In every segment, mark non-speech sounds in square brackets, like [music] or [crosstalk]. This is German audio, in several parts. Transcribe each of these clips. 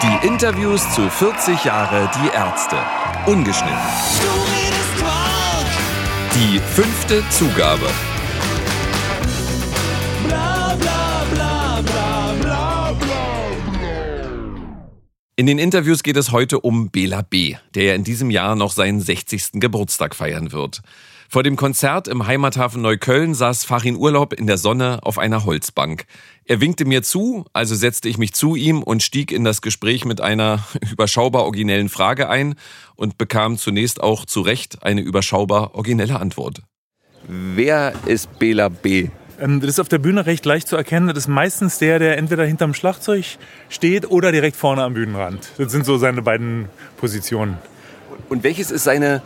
Die Interviews zu 40 Jahre Die Ärzte. Ungeschnitten. Die fünfte Zugabe. In den Interviews geht es heute um Bela B., der in diesem Jahr noch seinen 60. Geburtstag feiern wird. Vor dem Konzert im Heimathafen Neukölln saß Fachin Urlaub in der Sonne auf einer Holzbank. Er winkte mir zu, also setzte ich mich zu ihm und stieg in das Gespräch mit einer [laughs] überschaubar originellen Frage ein und bekam zunächst auch zu Recht eine überschaubar originelle Antwort. Wer ist Bela B.? Ähm, das ist auf der Bühne recht leicht zu erkennen. Das ist meistens der, der entweder hinterm Schlagzeug steht oder direkt vorne am Bühnenrand. Das sind so seine beiden Positionen. Und welches ist seine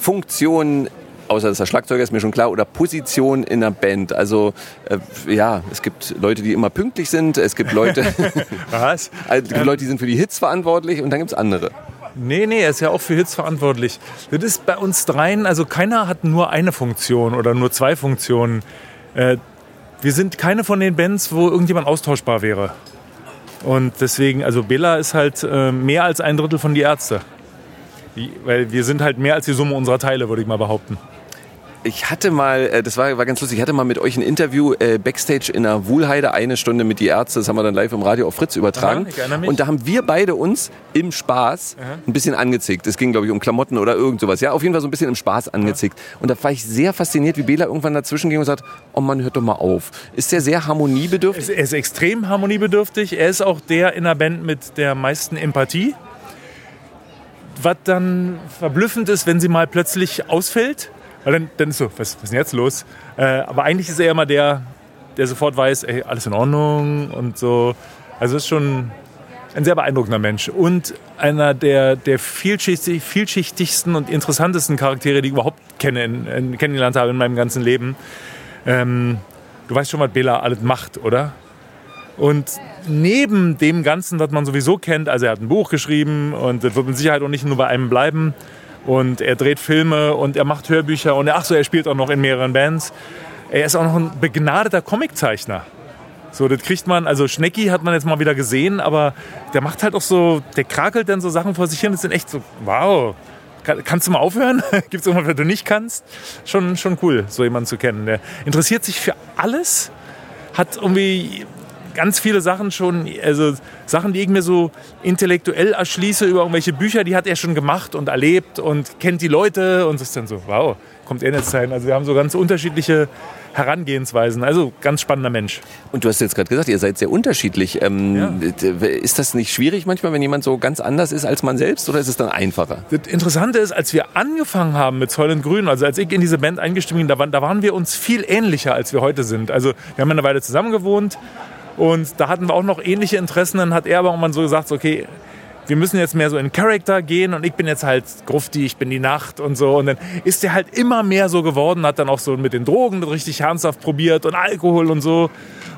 Funktion außer dass er Schlagzeuger ist mir schon klar, oder Position in der Band. Also äh, ja, es gibt Leute, die immer pünktlich sind, es gibt Leute, [laughs] Was? es gibt Leute, die sind für die Hits verantwortlich und dann gibt es andere. Nee, nee, er ist ja auch für Hits verantwortlich. Das ist bei uns dreien, also keiner hat nur eine Funktion oder nur zwei Funktionen. Äh, wir sind keine von den Bands, wo irgendjemand austauschbar wäre. Und deswegen, also Bella ist halt äh, mehr als ein Drittel von die Ärzte. Weil wir sind halt mehr als die Summe unserer Teile, würde ich mal behaupten ich hatte mal, äh, das war, war ganz lustig, ich hatte mal mit euch ein Interview äh, Backstage in der Wuhlheide, eine Stunde mit die Ärzte, das haben wir dann live im Radio auf Fritz übertragen. Aha, und da haben wir beide uns im Spaß Aha. ein bisschen angezickt. Es ging, glaube ich, um Klamotten oder irgend sowas. Ja, auf jeden Fall so ein bisschen im Spaß angezickt. Ja. Und da war ich sehr fasziniert, wie Bela irgendwann dazwischen ging und sagt, oh Mann, hört doch mal auf. Ist der sehr harmoniebedürftig? Er ist extrem harmoniebedürftig. Er ist auch der in der Band mit der meisten Empathie. Was dann verblüffend ist, wenn sie mal plötzlich ausfällt weil dann, dann ist so, was, was ist denn jetzt los? Äh, aber eigentlich ist er immer der, der sofort weiß, ey, alles in Ordnung und so. Also ist schon ein sehr beeindruckender Mensch und einer der, der vielschichtig, vielschichtigsten und interessantesten Charaktere, die ich überhaupt kenne, in, in, kennengelernt habe in meinem ganzen Leben. Ähm, du weißt schon, was Bela alles macht, oder? Und neben dem Ganzen, was man sowieso kennt, also er hat ein Buch geschrieben und das wird mit Sicherheit auch nicht nur bei einem bleiben, und er dreht Filme und er macht Hörbücher und ach so, er spielt auch noch in mehreren Bands. Er ist auch noch ein begnadeter Comiczeichner. So, das kriegt man, also Schnecki hat man jetzt mal wieder gesehen, aber der macht halt auch so, der krakelt dann so Sachen vor sich hin. Das sind echt so, wow, kannst du mal aufhören? [laughs] Gibt es irgendwas, was du nicht kannst? Schon, schon cool, so jemanden zu kennen. Der interessiert sich für alles, hat irgendwie ganz viele Sachen schon, also Sachen, die ich mir so intellektuell erschließe über irgendwelche Bücher, die hat er schon gemacht und erlebt und kennt die Leute und es ist dann so, wow, kommt er jetzt sein. Also wir haben so ganz unterschiedliche Herangehensweisen. Also ganz spannender Mensch. Und du hast jetzt gerade gesagt, ihr seid sehr unterschiedlich. Ähm, ja. Ist das nicht schwierig manchmal, wenn jemand so ganz anders ist als man selbst oder ist es dann einfacher? Das Interessante ist, als wir angefangen haben mit Säulen Grün, also als ich in diese Band eingestiegen bin, da waren, da waren wir uns viel ähnlicher, als wir heute sind. Also wir haben eine Weile zusammen gewohnt und da hatten wir auch noch ähnliche Interessen. Dann hat er aber irgendwann so gesagt, okay, wir müssen jetzt mehr so in Charakter gehen und ich bin jetzt halt Grufti, ich bin die Nacht und so. Und dann ist er halt immer mehr so geworden, hat dann auch so mit den Drogen richtig ernsthaft probiert und Alkohol und so.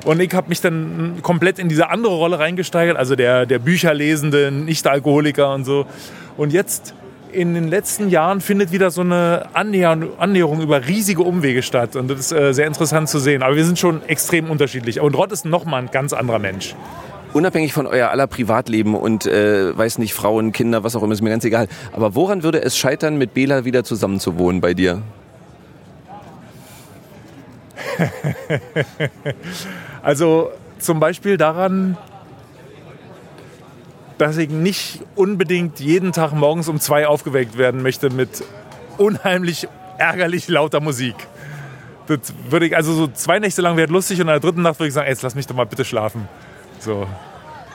Und ich habe mich dann komplett in diese andere Rolle reingesteigert, also der, der Bücherlesende, Nicht-Alkoholiker und so. Und jetzt in den letzten Jahren findet wieder so eine Annäherung, über riesige Umwege statt. Und das ist äh, sehr interessant zu sehen. Aber wir sind schon extrem unterschiedlich. Und Rott ist nochmal ein ganz anderer Mensch. Unabhängig von euer aller Privatleben und äh, weiß nicht, Frauen, Kinder, was auch immer, ist mir ganz egal. Aber woran würde es scheitern, mit Bela wieder zusammenzuwohnen bei dir? [laughs] also zum Beispiel daran, dass ich nicht unbedingt jeden Tag morgens um zwei aufgeweckt werden möchte mit unheimlich ärgerlich lauter Musik. Das würde ich, also so zwei Nächte lang wäre lustig und in der dritten Nacht würde ich sagen, jetzt lass mich doch mal bitte schlafen. So.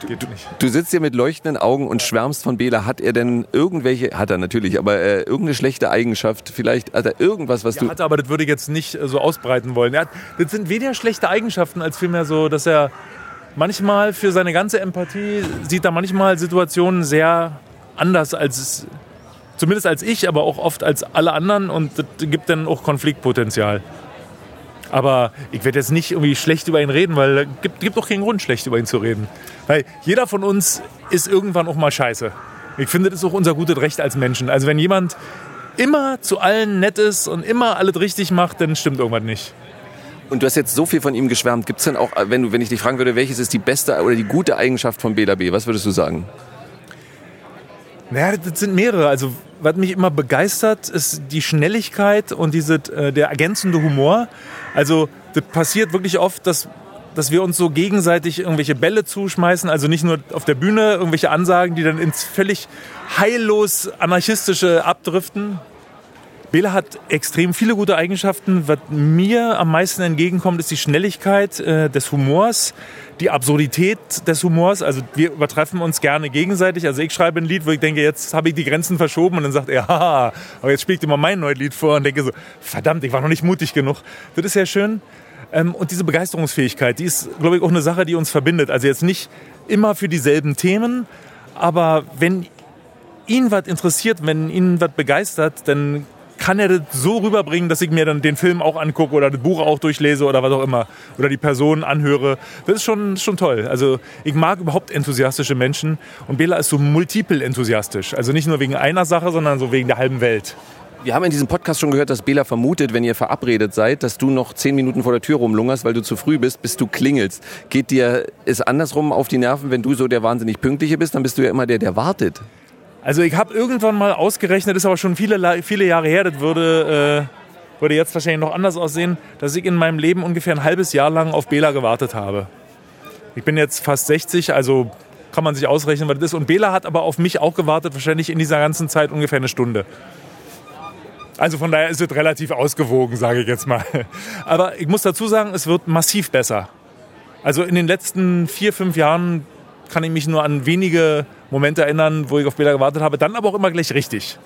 Geht nicht. Du sitzt hier mit leuchtenden Augen und schwärmst von Bela. Hat er denn irgendwelche, hat er natürlich, aber äh, irgendeine schlechte Eigenschaft? Vielleicht hat er irgendwas, was ja, du. Hat er, aber das würde ich jetzt nicht äh, so ausbreiten wollen. Hat, das sind weniger schlechte Eigenschaften, als vielmehr so, dass er manchmal für seine ganze Empathie sieht er manchmal Situationen sehr anders als zumindest als ich, aber auch oft als alle anderen und das gibt dann auch Konfliktpotenzial. Aber ich werde jetzt nicht irgendwie schlecht über ihn reden, weil es gibt, gibt auch keinen Grund, schlecht über ihn zu reden. Weil jeder von uns ist irgendwann auch mal scheiße. Ich finde, das ist auch unser gutes Recht als Menschen. Also wenn jemand immer zu allen nett ist und immer alles richtig macht, dann stimmt irgendwas nicht. Und du hast jetzt so viel von ihm geschwärmt. Gibt es denn auch, wenn, du, wenn ich dich fragen würde, welches ist die beste oder die gute Eigenschaft von Bela B., was würdest du sagen? Naja, das sind mehrere. Also, was mich immer begeistert, ist die Schnelligkeit und diese, äh, der ergänzende Humor. Also, das passiert wirklich oft, dass, dass wir uns so gegenseitig irgendwelche Bälle zuschmeißen. Also nicht nur auf der Bühne irgendwelche Ansagen, die dann ins völlig heillos anarchistische abdriften. Bela hat extrem viele gute Eigenschaften. Was mir am meisten entgegenkommt, ist die Schnelligkeit äh, des Humors, die Absurdität des Humors. Also wir übertreffen uns gerne gegenseitig. Also ich schreibe ein Lied, wo ich denke, jetzt habe ich die Grenzen verschoben und dann sagt er, [laughs] haha, aber jetzt spielt immer mein neues Lied vor und denke so, verdammt, ich war noch nicht mutig genug. Das ist ja schön. Ähm, und diese Begeisterungsfähigkeit, die ist, glaube ich, auch eine Sache, die uns verbindet. Also jetzt nicht immer für dieselben Themen, aber wenn ihn was interessiert, wenn ihn was begeistert, dann kann er das so rüberbringen, dass ich mir dann den Film auch angucke oder das Buch auch durchlese oder was auch immer. Oder die Person anhöre. Das ist schon, schon toll. Also ich mag überhaupt enthusiastische Menschen und Bela ist so multiple enthusiastisch. Also nicht nur wegen einer Sache, sondern so wegen der halben Welt. Wir haben in diesem Podcast schon gehört, dass Bela vermutet, wenn ihr verabredet seid, dass du noch zehn Minuten vor der Tür rumlungerst, weil du zu früh bist, bis du klingelst. Geht dir es andersrum auf die Nerven, wenn du so der wahnsinnig Pünktliche bist? Dann bist du ja immer der, der wartet. Also ich habe irgendwann mal ausgerechnet, ist aber schon viele, viele Jahre her, das würde, äh, würde jetzt wahrscheinlich noch anders aussehen, dass ich in meinem Leben ungefähr ein halbes Jahr lang auf Bela gewartet habe. Ich bin jetzt fast 60, also kann man sich ausrechnen, was das ist. Und Bela hat aber auf mich auch gewartet, wahrscheinlich in dieser ganzen Zeit ungefähr eine Stunde. Also von daher ist es relativ ausgewogen, sage ich jetzt mal. [laughs] Aber ich muss dazu sagen, es wird massiv besser. Also in den letzten vier, fünf Jahren kann ich mich nur an wenige Momente erinnern, wo ich auf Bilder gewartet habe, dann aber auch immer gleich richtig.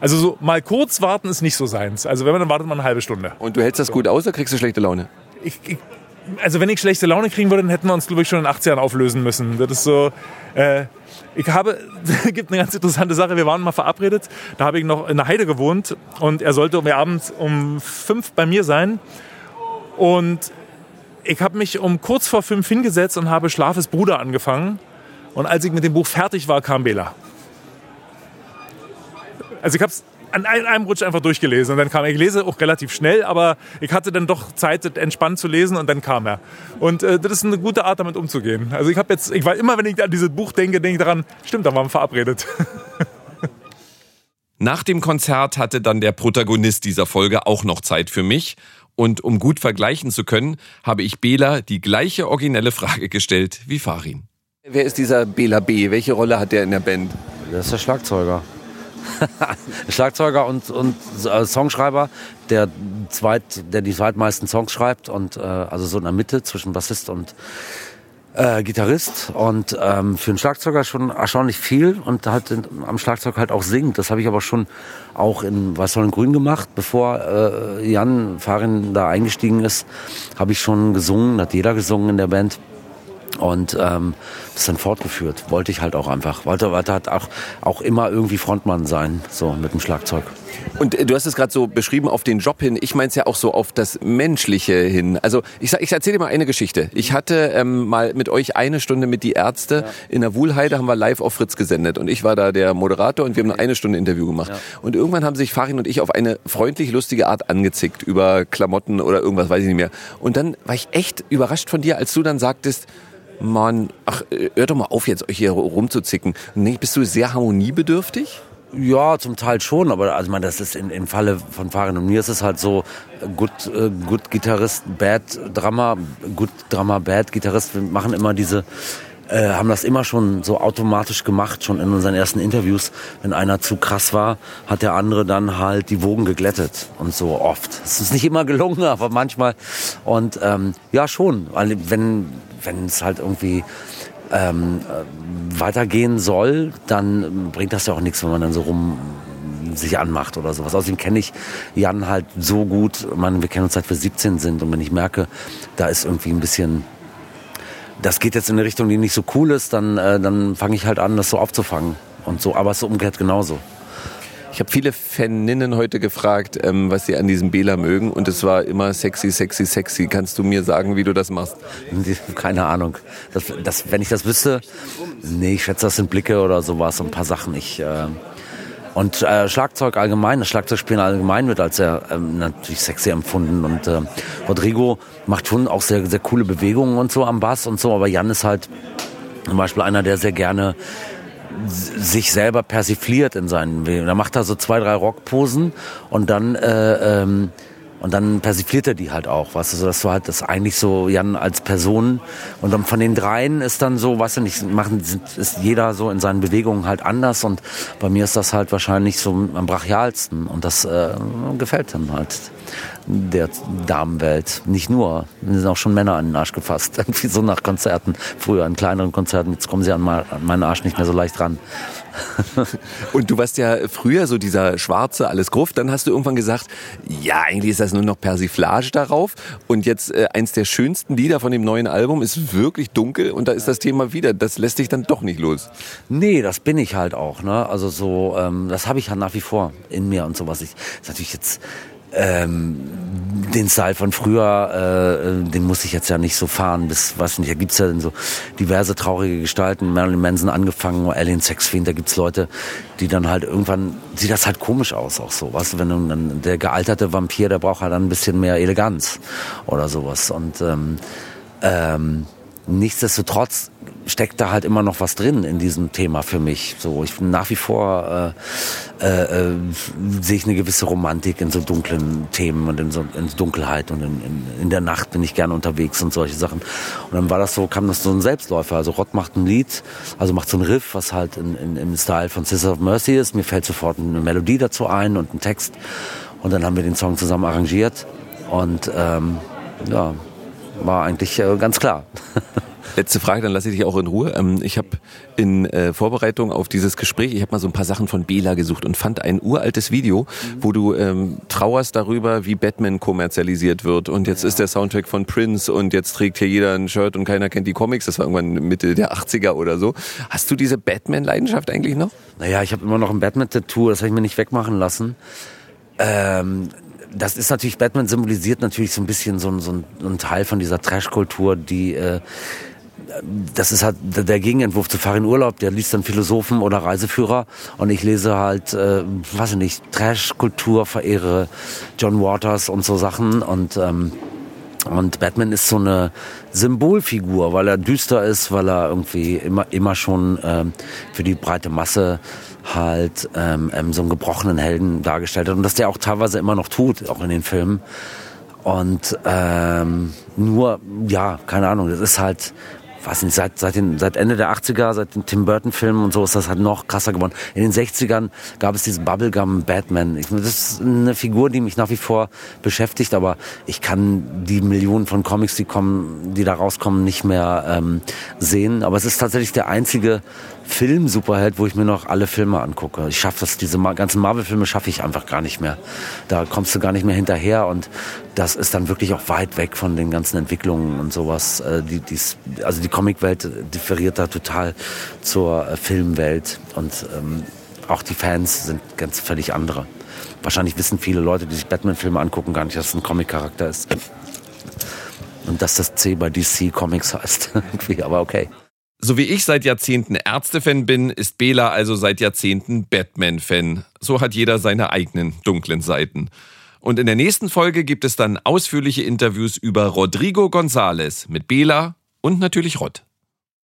Also so mal kurz warten ist nicht so seins. Also wenn man dann wartet man eine halbe Stunde. Und du hältst das gut aus oder kriegst du schlechte Laune? Ich, ich, also wenn ich schlechte Laune kriegen würde, dann hätten wir uns glaube ich schon in 80 Jahren auflösen müssen. Das ist so. Äh, ich habe, [laughs] es gibt eine ganz interessante Sache. Wir waren mal verabredet. Da habe ich noch in der Heide gewohnt und er sollte um abends um fünf bei mir sein. Und ich habe mich um kurz vor fünf hingesetzt und habe Schlafes Bruder angefangen. Und als ich mit dem Buch fertig war, kam Bela. Also ich habe es an einem Rutsch einfach durchgelesen und dann kam er. Ich lese auch relativ schnell, aber ich hatte dann doch Zeit, entspannt zu lesen und dann kam er. Und äh, das ist eine gute Art, damit umzugehen. Also ich habe jetzt, ich war immer, wenn ich an dieses Buch denke, denke ich daran, stimmt, da waren wir verabredet. [laughs] Nach dem Konzert hatte dann der Protagonist dieser Folge auch noch Zeit für mich und um gut vergleichen zu können, habe ich Bela die gleiche originelle Frage gestellt wie Farin. Wer ist dieser Bela B? Welche Rolle hat der in der Band? Der ist der Schlagzeuger. [laughs] Schlagzeuger und, und äh, Songschreiber, der, zweit, der die zweitmeisten Songs schreibt und äh, also so in der Mitte zwischen Bassist und äh, Gitarrist und ähm, für einen Schlagzeuger schon erstaunlich viel und halt am Schlagzeug halt auch singt. Das habe ich aber schon auch in Weißhorn Grün gemacht, bevor äh, Jan Farin da eingestiegen ist, habe ich schon gesungen, hat jeder gesungen in der Band. Und ähm, das dann fortgeführt. Wollte ich halt auch einfach. Wollte, wollte halt auch, auch immer irgendwie Frontmann sein, so mit dem Schlagzeug. Und äh, du hast es gerade so beschrieben auf den Job hin. Ich meine es ja auch so auf das Menschliche hin. Also ich, ich erzähle dir mal eine Geschichte. Ich hatte ähm, mal mit euch eine Stunde mit die Ärzte ja. in der Wuhlheide, haben wir live auf Fritz gesendet. Und ich war da der Moderator und wir haben eine Stunde Interview gemacht. Ja. Und irgendwann haben sich Farin und ich auf eine freundlich lustige Art angezickt über Klamotten oder irgendwas, weiß ich nicht mehr. Und dann war ich echt überrascht von dir, als du dann sagtest, Mann, ach, hör doch mal auf, jetzt euch hier rumzuzicken. Nee, bist du sehr harmoniebedürftig? Ja, zum Teil schon, aber also man, das ist in, im Falle von Farin und mir ist es halt so, gut, äh, gut Gitarrist, Bad Drummer, gut Drummer, Bad Gitarrist, wir machen immer diese, äh, haben das immer schon so automatisch gemacht, schon in unseren ersten Interviews. Wenn einer zu krass war, hat der andere dann halt die Wogen geglättet und so oft. Es ist nicht immer gelungen, [laughs] aber manchmal. Und ähm, ja, schon, wenn wenn es halt irgendwie ähm, äh, weitergehen soll, dann bringt das ja auch nichts, wenn man dann so rum sich anmacht oder sowas. Außerdem kenne ich Jan halt so gut. Man, wir kennen uns seit wir 17 sind und wenn ich merke, da ist irgendwie ein bisschen, das geht jetzt in eine Richtung, die nicht so cool ist, dann, äh, dann fange ich halt an, das so aufzufangen und so. Aber es ist umgekehrt genauso. Ich habe viele Faninnen heute gefragt, ähm, was sie an diesem Bela mögen und es war immer sexy, sexy, sexy. Kannst du mir sagen, wie du das machst? [laughs] Keine Ahnung. Das, das, wenn ich das wüsste, nee, ich schätze, das sind Blicke oder sowas, so ein paar Sachen. Ich, äh, Und äh, Schlagzeug allgemein, das Schlagzeugspielen allgemein wird als sehr ähm, natürlich sexy empfunden. Und äh, Rodrigo macht schon auch sehr, sehr coole Bewegungen und so am Bass und so. Aber Jan ist halt zum Beispiel einer, der sehr gerne sich selber persifliert in seinen Bewegungen. Da macht er so zwei, drei Rockposen und dann äh, ähm, und dann persifliert er die halt auch, weißt du, so dass du halt das eigentlich so Jan als Person und dann von den dreien ist dann so, weißt du nicht, machen ist jeder so in seinen Bewegungen halt anders und bei mir ist das halt wahrscheinlich so am brachialsten und das äh, gefällt dann halt der Damenwelt. Nicht nur, mir sind auch schon Männer an den Arsch gefasst, [laughs] irgendwie so nach Konzerten, früher an kleineren Konzerten, jetzt kommen sie an meinen Arsch nicht mehr so leicht ran. [laughs] Und du warst ja früher so dieser schwarze, alles Gruft. Dann hast du irgendwann gesagt, ja, eigentlich ist das nur noch Persiflage darauf. Und jetzt äh, eins der schönsten Lieder von dem neuen Album ist wirklich dunkel. Und da ist das Thema wieder. Das lässt dich dann doch nicht los. Nee, das bin ich halt auch. Ne? Also so, ähm, das habe ich ja nach wie vor in mir und sowas. Ich, das ist natürlich jetzt ähm, den Style von früher, äh, den muss ich jetzt ja nicht so fahren. Bis, was nicht, da gibt's ja so diverse traurige Gestalten, Marilyn Manson angefangen, Alien Sexfiend, da gibt's Leute, die dann halt irgendwann, sieht das halt komisch aus auch so, weißt du, wenn dann, der gealterte Vampir, der braucht halt dann ein bisschen mehr Eleganz oder sowas. Und ähm, ähm, nichtsdestotrotz steckt da halt immer noch was drin in diesem Thema für mich. So, ich bin nach wie vor äh, äh, äh, sehe ich eine gewisse Romantik in so dunklen Themen und in so in Dunkelheit und in, in, in der Nacht bin ich gerne unterwegs und solche Sachen. Und dann war das so, kam das so ein Selbstläufer. Also Rott macht ein Lied, also macht so ein Riff, was halt in, in, im Style von Sisters of Mercy ist. Mir fällt sofort eine Melodie dazu ein und ein Text. Und dann haben wir den Song zusammen arrangiert und ähm, ja, war eigentlich äh, ganz klar. [laughs] Letzte Frage, dann lasse ich dich auch in Ruhe. Ähm, ich habe in äh, Vorbereitung auf dieses Gespräch, ich habe mal so ein paar Sachen von Bela gesucht und fand ein uraltes Video, wo du ähm, trauerst darüber, wie Batman kommerzialisiert wird. Und jetzt ja. ist der Soundtrack von Prince und jetzt trägt hier jeder ein Shirt und keiner kennt die Comics. Das war irgendwann Mitte der 80er oder so. Hast du diese Batman-Leidenschaft eigentlich noch? Naja, ich habe immer noch ein Batman-Tattoo, das habe ich mir nicht wegmachen lassen. Ähm, das ist natürlich, Batman symbolisiert natürlich so ein bisschen so, so, ein, ein Teil von dieser Trash-Kultur, die äh, das ist halt der Gegenentwurf zu Farin Urlaub, der liest dann Philosophen oder Reiseführer und ich lese halt, äh, weiß ich nicht, Trash-Kultur, verehre John Waters und so Sachen und ähm, und Batman ist so eine Symbolfigur, weil er düster ist, weil er irgendwie immer immer schon ähm, für die breite Masse halt ähm, ähm, so einen gebrochenen Helden dargestellt hat und dass der auch teilweise immer noch tut, auch in den Filmen. Und ähm, nur, ja, keine Ahnung, das ist halt weiß nicht, seit, seit, den, seit Ende der 80er, seit den Tim Burton-Filmen und so ist das halt noch krasser geworden. In den 60ern gab es diesen Bubblegum Batman. Ich, das ist eine Figur, die mich nach wie vor beschäftigt, aber ich kann die Millionen von Comics, die kommen, die da rauskommen, nicht mehr ähm, sehen. Aber es ist tatsächlich der einzige Film-Superheld, wo ich mir noch alle Filme angucke. Ich schaffe das, diese ganzen Marvel-Filme schaffe ich einfach gar nicht mehr. Da kommst du gar nicht mehr hinterher und das ist dann wirklich auch weit weg von den ganzen Entwicklungen und sowas. Äh, die, die's, also die Comicwelt differiert da total zur äh, Filmwelt und ähm, auch die Fans sind ganz völlig andere. Wahrscheinlich wissen viele Leute, die sich Batman-Filme angucken, gar nicht, dass es ein Comic-Charakter ist. [laughs] Und dass das C bei DC Comics heißt. [laughs] Aber okay. So wie ich seit Jahrzehnten Ärzte-Fan bin, ist Bela also seit Jahrzehnten Batman-Fan. So hat jeder seine eigenen dunklen Seiten. Und in der nächsten Folge gibt es dann ausführliche Interviews über Rodrigo González mit Bela und natürlich Rott.